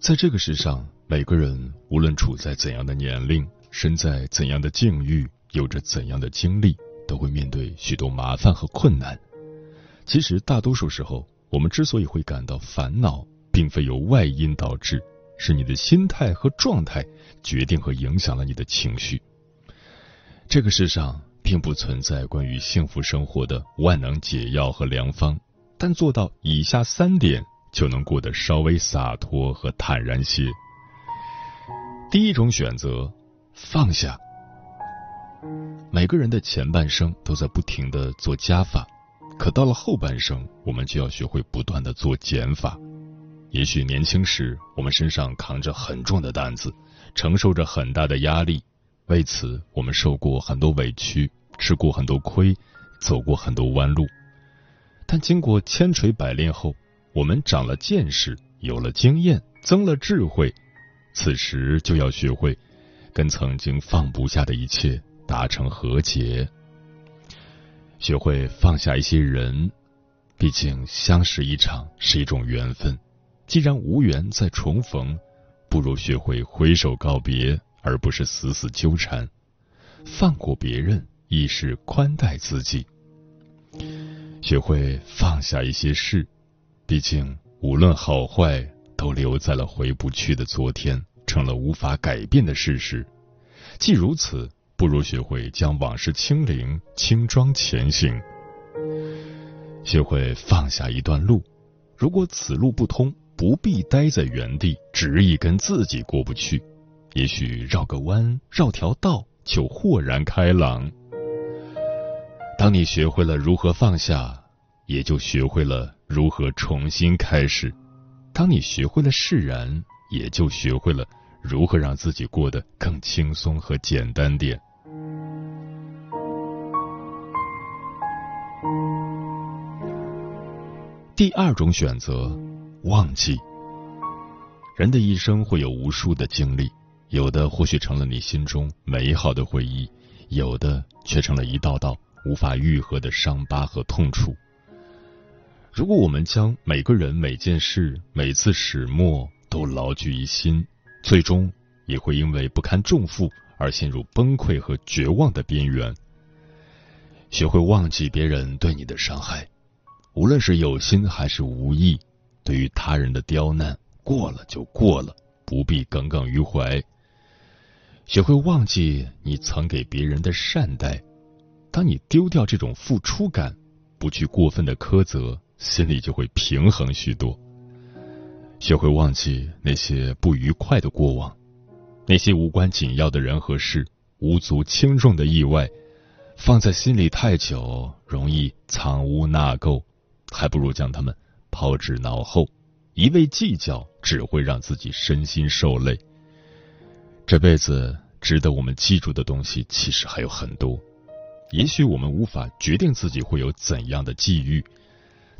在这个世上，每个人无论处在怎样的年龄，身在怎样的境遇，有着怎样的经历，都会面对许多麻烦和困难。其实，大多数时候，我们之所以会感到烦恼，并非由外因导致，是你的心态和状态决定和影响了你的情绪。这个世上并不存在关于幸福生活的万能解药和良方，但做到以下三点。就能过得稍微洒脱和坦然些。第一种选择，放下。每个人的前半生都在不停的做加法，可到了后半生，我们就要学会不断的做减法。也许年轻时，我们身上扛着很重的担子，承受着很大的压力，为此我们受过很多委屈，吃过很多亏，走过很多弯路。但经过千锤百炼后，我们长了见识，有了经验，增了智慧，此时就要学会跟曾经放不下的一切达成和解，学会放下一些人，毕竟相识一场是一种缘分，既然无缘再重逢，不如学会挥手告别，而不是死死纠缠，放过别人亦是宽待自己，学会放下一些事。毕竟，无论好坏，都留在了回不去的昨天，成了无法改变的事实。既如此，不如学会将往事清零，轻装前行。学会放下一段路，如果此路不通，不必待在原地，执意跟自己过不去。也许绕个弯，绕条道，就豁然开朗。当你学会了如何放下，也就学会了。如何重新开始？当你学会了释然，也就学会了如何让自己过得更轻松和简单点。第二种选择，忘记。人的一生会有无数的经历，有的或许成了你心中美好的回忆，有的却成了一道道无法愈合的伤疤和痛楚。如果我们将每个人、每件事、每次始末都牢记于心，最终也会因为不堪重负而陷入崩溃和绝望的边缘。学会忘记别人对你的伤害，无论是有心还是无意，对于他人的刁难，过了就过了，不必耿耿于怀。学会忘记你曾给别人的善待，当你丢掉这种付出感，不去过分的苛责。心里就会平衡许多。学会忘记那些不愉快的过往，那些无关紧要的人和事，无足轻重的意外，放在心里太久，容易藏污纳垢，还不如将他们抛之脑后。一味计较，只会让自己身心受累。这辈子值得我们记住的东西，其实还有很多。也许我们无法决定自己会有怎样的际遇。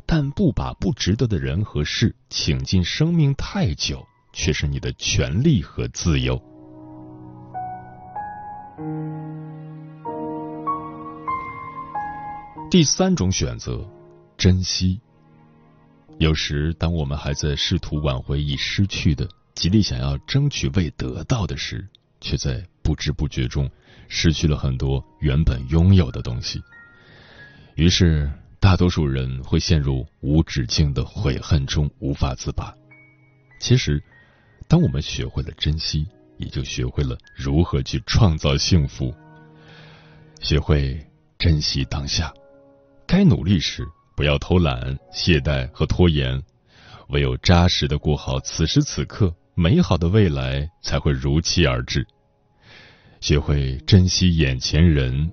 但不把不值得的人和事请进生命太久，却是你的权利和自由。第三种选择，珍惜。有时，当我们还在试图挽回已失去的，极力想要争取未得到的时，却在不知不觉中失去了很多原本拥有的东西。于是。大多数人会陷入无止境的悔恨中无法自拔，其实，当我们学会了珍惜，也就学会了如何去创造幸福。学会珍惜当下，该努力时不要偷懒、懈怠和拖延，唯有扎实的过好此时此刻，美好的未来才会如期而至。学会珍惜眼前人，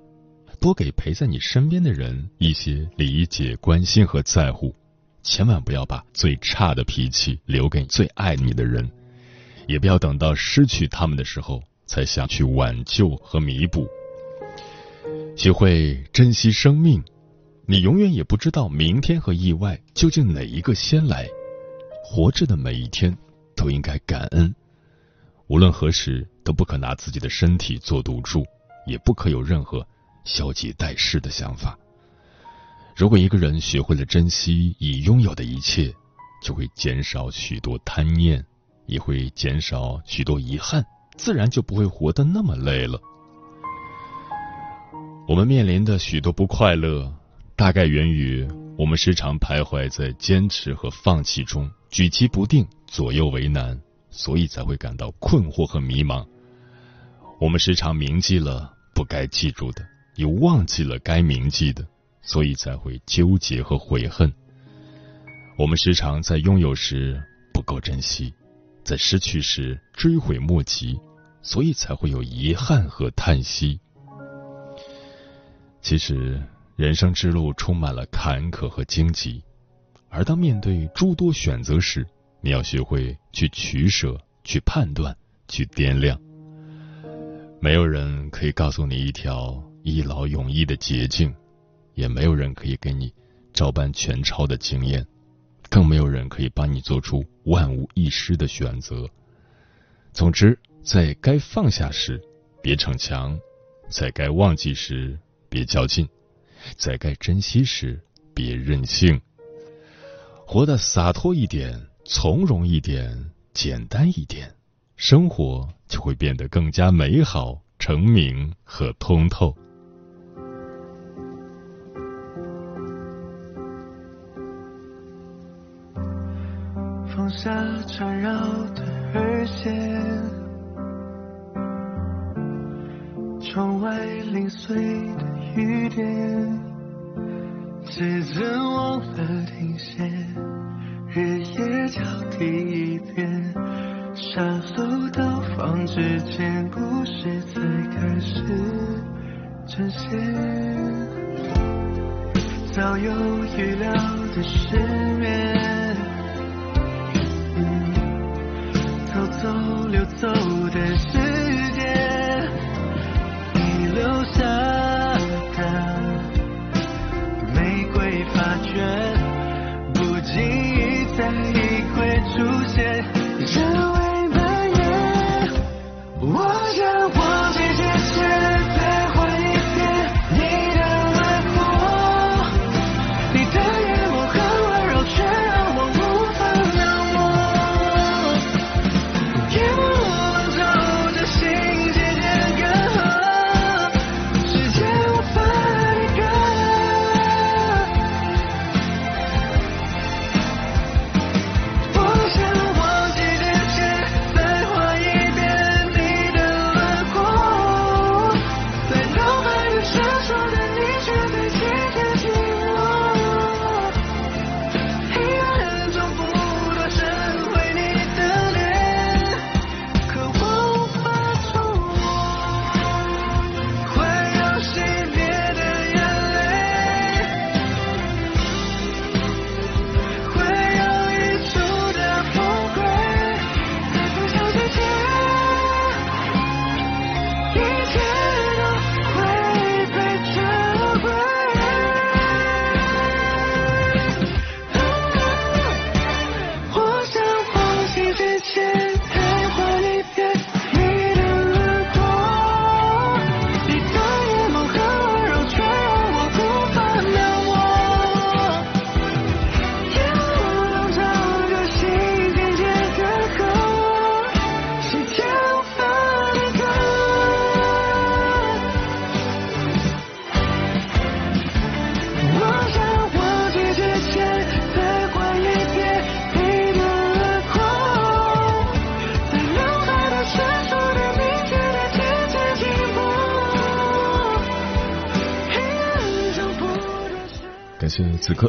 多给陪在你身边的人一些理解、关心和在乎。千万不要把最差的脾气留给最爱你的人，也不要等到失去他们的时候才想去挽救和弥补。学会珍惜生命，你永远也不知道明天和意外究竟哪一个先来。活着的每一天都应该感恩，无论何时都不可拿自己的身体做赌注，也不可有任何消极怠事的想法。如果一个人学会了珍惜已拥有的一切，就会减少许多贪念，也会减少许多遗憾，自然就不会活得那么累了。我们面临的许多不快乐，大概源于我们时常徘徊在坚持和放弃中，举棋不定，左右为难，所以才会感到困惑和迷茫。我们时常铭记了不该记住的，又忘记了该铭记的。所以才会纠结和悔恨。我们时常在拥有时不够珍惜，在失去时追悔莫及，所以才会有遗憾和叹息。其实，人生之路充满了坎坷和荆棘，而当面对诸多选择时，你要学会去取舍、去判断、去掂量。没有人可以告诉你一条一劳永逸的捷径。也没有人可以给你照搬全抄的经验，更没有人可以帮你做出万无一失的选择。总之，在该放下时别逞强，在该忘记时别较劲，在该珍惜时别任性。活得洒脱一点，从容一点，简单一点，生活就会变得更加美好、澄明和通透。缠绕的耳线，窗外零碎的雨点，时针忘了停歇，日夜交替一遍，下楼到房之前，故事才开始呈现，早有预料的失眠。走的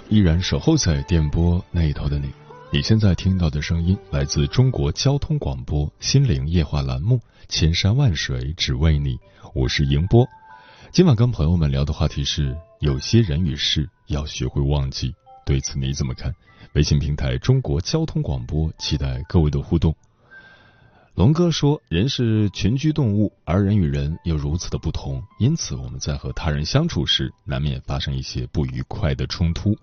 依然守候在电波那一头的你。你现在听到的声音来自中国交通广播心灵夜话栏目《千山万水只为你》，我是迎波。今晚跟朋友们聊的话题是：有些人与事要学会忘记。对此你怎么看？微信平台中国交通广播，期待各位的互动。龙哥说：“人是群居动物，而人与人又如此的不同，因此我们在和他人相处时，难免发生一些不愉快的冲突。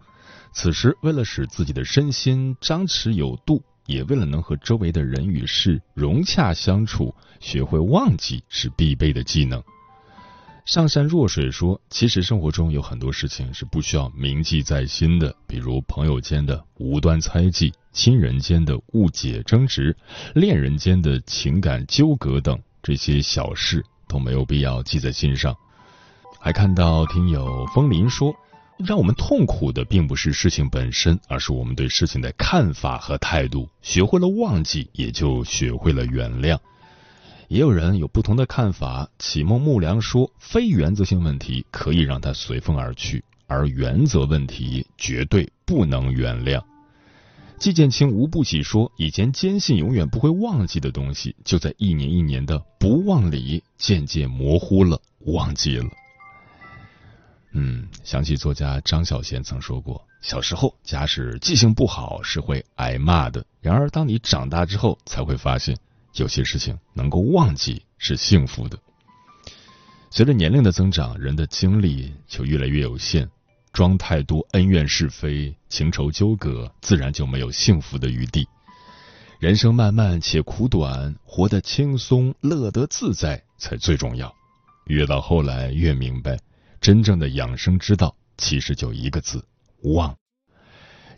此时，为了使自己的身心张弛有度，也为了能和周围的人与事融洽相处，学会忘记是必备的技能。”上善若水说：“其实生活中有很多事情是不需要铭记在心的，比如朋友间的无端猜忌、亲人间的误解争执、恋人间的情感纠葛等这些小事都没有必要记在心上。”还看到听友风林说：“让我们痛苦的并不是事情本身，而是我们对事情的看法和态度。学会了忘记，也就学会了原谅。”也有人有不同的看法。启梦木良说：“非原则性问题可以让它随风而去，而原则问题绝对不能原谅。”季建清无不喜说：“以前坚信永远不会忘记的东西，就在一年一年的不忘里渐渐模糊了，忘记了。”嗯，想起作家张小娴曾说过：“小时候假使记性不好是会挨骂的，然而当你长大之后，才会发现。”有些事情能够忘记是幸福的。随着年龄的增长，人的精力就越来越有限，装太多恩怨是非、情仇纠葛，自然就没有幸福的余地。人生漫漫且苦短，活得轻松、乐得自在才最重要。越到后来，越明白，真正的养生之道其实就一个字：忘。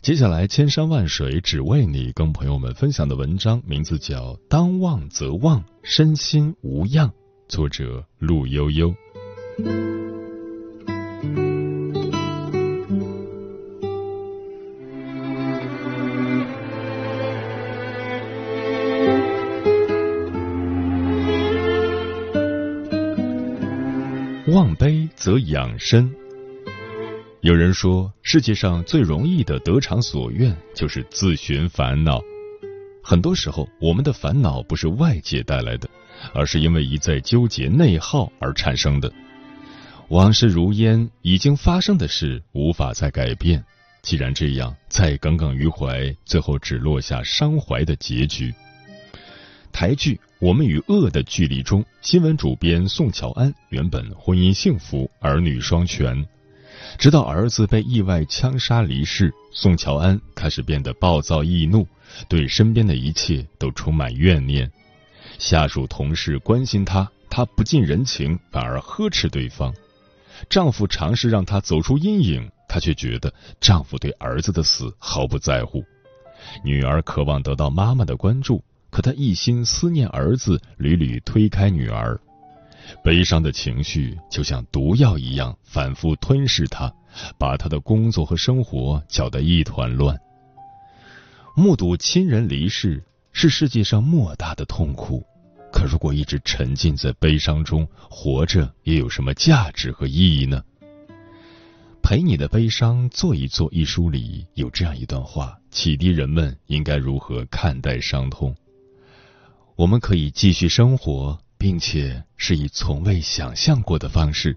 接下来，千山万水只为你，跟朋友们分享的文章名字叫《当忘则忘，身心无恙》，作者陆悠悠。忘悲则养身。有人说，世界上最容易的得偿所愿就是自寻烦恼。很多时候，我们的烦恼不是外界带来的，而是因为一再纠结内耗而产生的。往事如烟，已经发生的事无法再改变。既然这样，再耿耿于怀，最后只落下伤怀的结局。台剧《我们与恶的距离》中，新闻主编宋乔安原本婚姻幸福，儿女双全。直到儿子被意外枪杀离世，宋乔安开始变得暴躁易怒，对身边的一切都充满怨念。下属同事关心她，她不近人情，反而呵斥对方。丈夫尝试让她走出阴影，她却觉得丈夫对儿子的死毫不在乎。女儿渴望得到妈妈的关注，可她一心思念儿子，屡屡推开女儿。悲伤的情绪就像毒药一样反复吞噬他，把他的工作和生活搅得一团乱。目睹亲人离世是世界上莫大的痛苦，可如果一直沉浸在悲伤中，活着又有什么价值和意义呢？陪你的悲伤坐一坐一书里有这样一段话，启迪人们应该如何看待伤痛。我们可以继续生活。并且是以从未想象过的方式，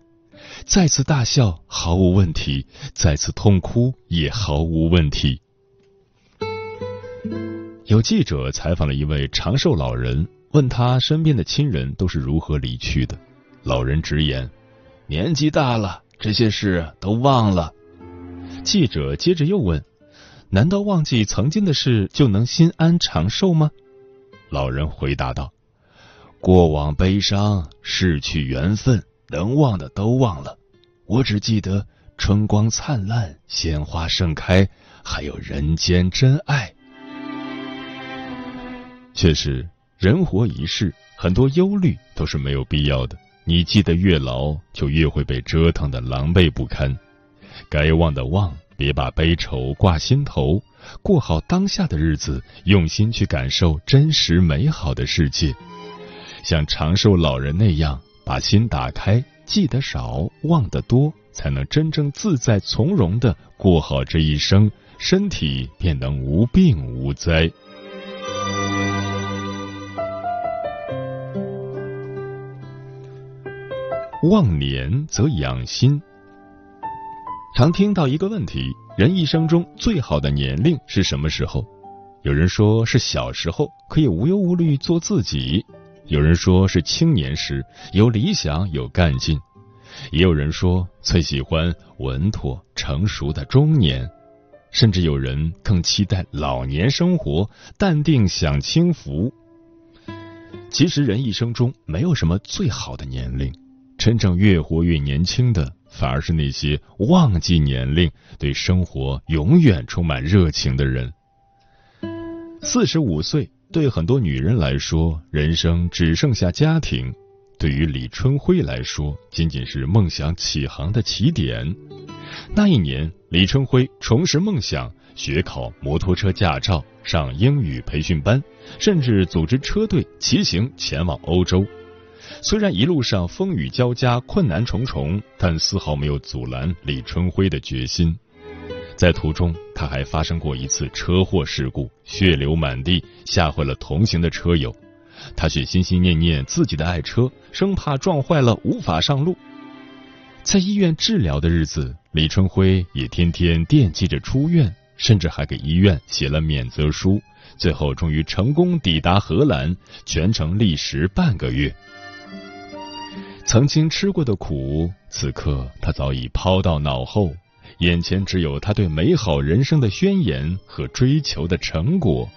再次大笑毫无问题，再次痛哭也毫无问题。有记者采访了一位长寿老人，问他身边的亲人都是如何离去的。老人直言：“年纪大了，这些事都忘了。”记者接着又问：“难道忘记曾经的事就能心安长寿吗？”老人回答道。过往悲伤，逝去缘分，能忘的都忘了。我只记得春光灿烂，鲜花盛开，还有人间真爱。确实，人活一世，很多忧虑都是没有必要的。你记得越牢，就越会被折腾的狼狈不堪。该忘的忘，别把悲愁挂心头，过好当下的日子，用心去感受真实美好的世界。像长寿老人那样，把心打开，记得少，忘得多，才能真正自在从容的过好这一生，身体便能无病无灾。忘年则养心。常听到一个问题：人一生中最好的年龄是什么时候？有人说是小时候，可以无忧无虑做自己；有人说是青年时，有理想有干劲；也有人说最喜欢稳妥成熟的中年，甚至有人更期待老年生活，淡定享清福。其实，人一生中没有什么最好的年龄。真正越活越年轻的，反而是那些忘记年龄、对生活永远充满热情的人。四十五岁对很多女人来说，人生只剩下家庭；对于李春辉来说，仅仅是梦想起航的起点。那一年，李春辉重拾梦想，学考摩托车驾照，上英语培训班，甚至组织车队骑行前往欧洲。虽然一路上风雨交加、困难重重，但丝毫没有阻拦李春辉的决心。在途中，他还发生过一次车祸事故，血流满地，吓坏了同行的车友。他却心心念念自己的爱车，生怕撞坏了无法上路。在医院治疗的日子，李春辉也天天惦记着出院，甚至还给医院写了免责书。最后，终于成功抵达荷兰，全程历时半个月。曾经吃过的苦，此刻他早已抛到脑后，眼前只有他对美好人生的宣言和追求的成果。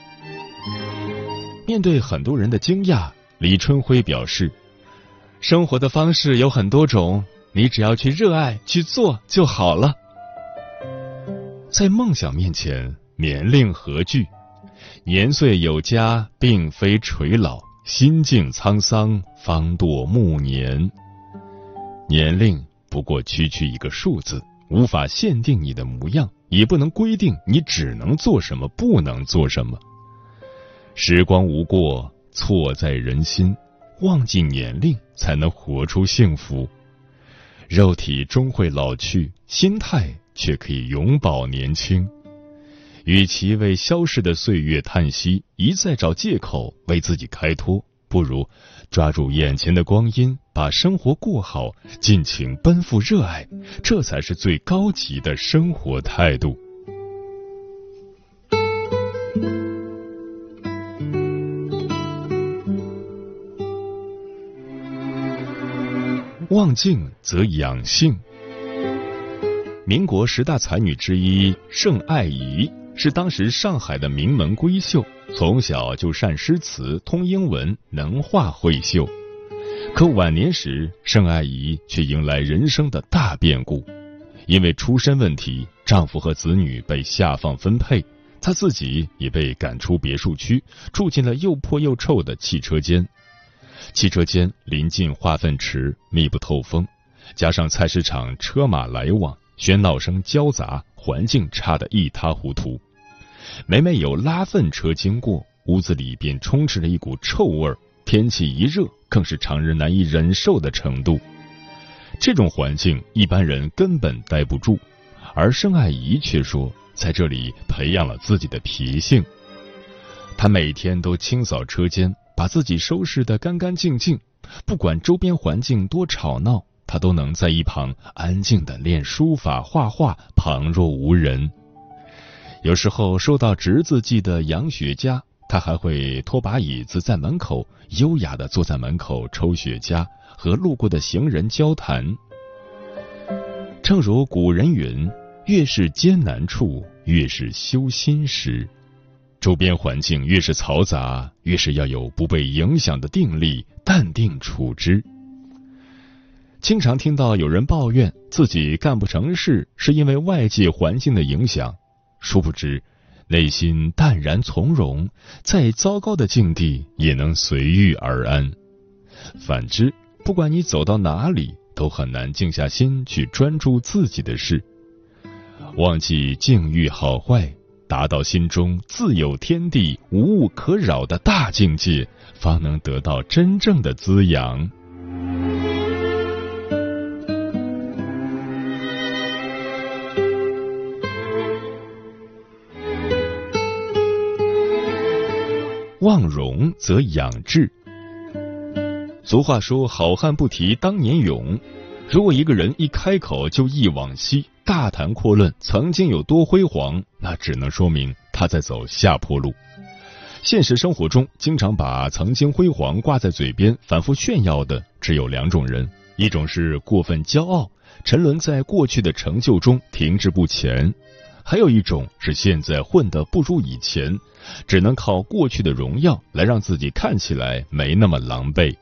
面对很多人的惊讶，李春辉表示：“生活的方式有很多种，你只要去热爱去做就好了。”在梦想面前，年龄何惧？年岁有加，并非垂老。心境沧桑，方堕暮年。年龄不过区区一个数字，无法限定你的模样，也不能规定你只能做什么，不能做什么。时光无过，错在人心。忘记年龄，才能活出幸福。肉体终会老去，心态却可以永葆年轻。与其为消逝的岁月叹息，一再找借口为自己开脱，不如抓住眼前的光阴，把生活过好，尽情奔赴热爱，这才是最高级的生活态度。望静则养性。民国十大才女之一盛爱仪。是当时上海的名门闺秀，从小就善诗词、通英文、能画会绣。可晚年时，盛爱仪却迎来人生的大变故，因为出身问题，丈夫和子女被下放分配，她自己也被赶出别墅区，住进了又破又臭的汽车间。汽车间临近化粪池，密不透风，加上菜市场车马来往，喧闹声交杂，环境差得一塌糊涂。每每有拉粪车经过，屋子里便充斥着一股臭味儿。天气一热，更是常人难以忍受的程度。这种环境，一般人根本待不住。而盛爱怡却说，在这里培养了自己的脾性。他每天都清扫车间，把自己收拾得干干净净。不管周边环境多吵闹，他都能在一旁安静的练书法、画画，旁若无人。有时候收到侄子寄的洋雪茄，他还会拖把椅子在门口，优雅的坐在门口抽雪茄，和路过的行人交谈。正如古人云：“越是艰难处，越是修心时。”周边环境越是嘈杂，越是要有不被影响的定力，淡定处之。经常听到有人抱怨自己干不成事，是因为外界环境的影响。殊不知，内心淡然从容，再糟糕的境地也能随遇而安。反之，不管你走到哪里，都很难静下心去专注自己的事。忘记境遇好坏，达到心中自有天地、无物可扰的大境界，方能得到真正的滋养。忘荣则养志。俗话说：“好汉不提当年勇。”如果一个人一开口就忆往昔，大谈阔论曾经有多辉煌，那只能说明他在走下坡路。现实生活中，经常把曾经辉煌挂在嘴边、反复炫耀的，只有两种人：一种是过分骄傲，沉沦在过去的成就中停滞不前；还有一种是现在混得不如以前，只能靠过去的荣耀来让自己看起来没那么狼狈。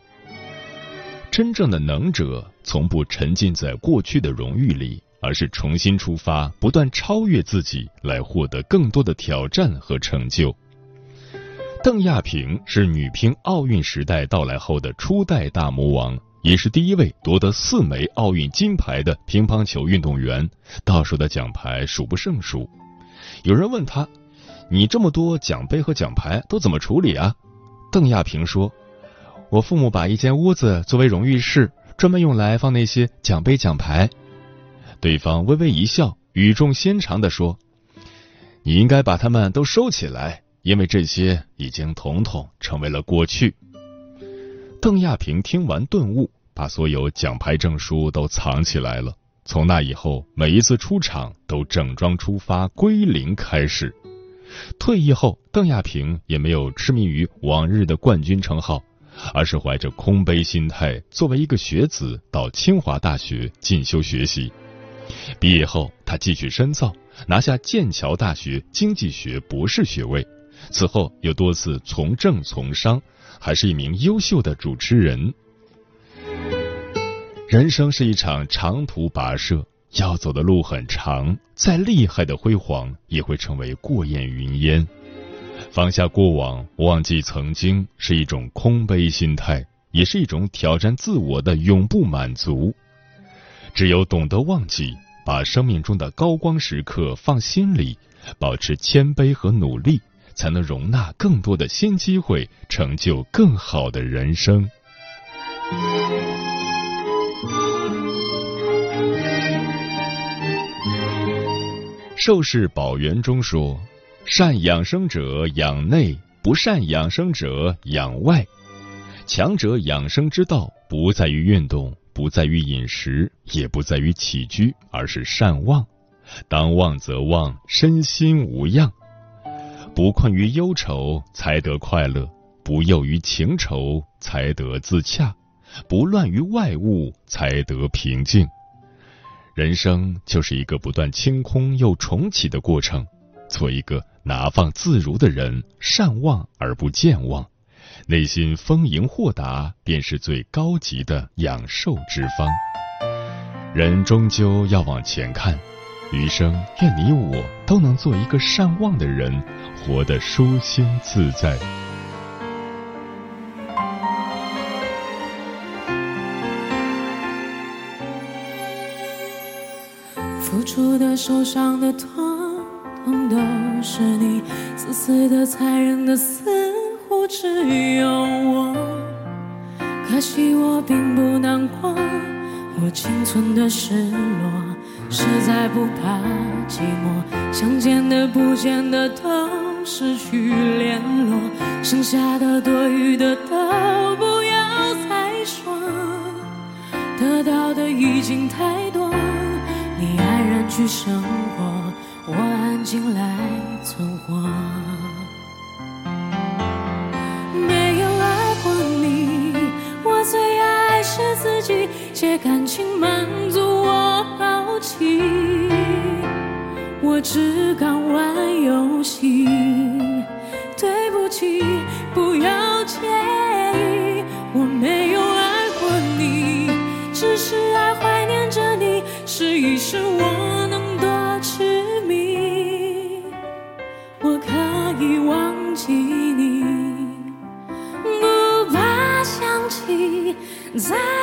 真正的能者，从不沉浸在过去的荣誉里，而是重新出发，不断超越自己，来获得更多的挑战和成就。邓亚萍是女乒奥运时代到来后的初代大魔王，也是第一位夺得四枚奥运金牌的乒乓球运动员，到手的奖牌数不胜数。有人问他：“你这么多奖杯和奖牌都怎么处理啊？”邓亚萍说。我父母把一间屋子作为荣誉室，专门用来放那些奖杯奖牌。对方微微一笑，语重心长的说：“你应该把它们都收起来，因为这些已经统统成为了过去。”邓亚萍听完顿悟，把所有奖牌证书都藏起来了。从那以后，每一次出场都整装出发，归零开始。退役后，邓亚萍也没有痴迷于往日的冠军称号。而是怀着空杯心态，作为一个学子到清华大学进修学习。毕业后，他继续深造，拿下剑桥大学经济学博士学位。此后又多次从政从商，还是一名优秀的主持人。人生是一场长途跋涉，要走的路很长，再厉害的辉煌也会成为过眼云烟。放下过往，忘记曾经，是一种空杯心态，也是一种挑战自我的永不满足。只有懂得忘记，把生命中的高光时刻放心里，保持谦卑和努力，才能容纳更多的新机会，成就更好的人生。寿氏宝源中说。善养生者养内，不善养生者养外。强者养生之道，不在于运动，不在于饮食，也不在于起居，而是善忘。当忘则忘，身心无恙。不困于忧愁，才得快乐；不囿于情愁，才得自洽；不乱于外物，才得平静。人生就是一个不断清空又重启的过程。做一个拿放自如的人，善忘而不健忘，内心丰盈豁达，便是最高级的养寿之方。人终究要往前看，余生愿你我都能做一个善忘的人，活得舒心自在。付出的，受伤的，痛。都是你，自私的、残忍的，似乎只有我。可惜我并不难过，我仅存的失落，实在不怕寂寞。想见的、不见的都失去联络，剩下的、多余的都不要再说。得到的已经太多，你安然去生活。我安静来存活，借感情满足我好奇，我只敢玩游戏，对不起，不要介意，我没有爱过你，只是爱怀念着你，试一试我。才算是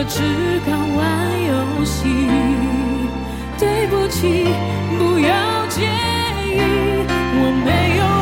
我只敢玩游戏。对不起，不要介意，我没有。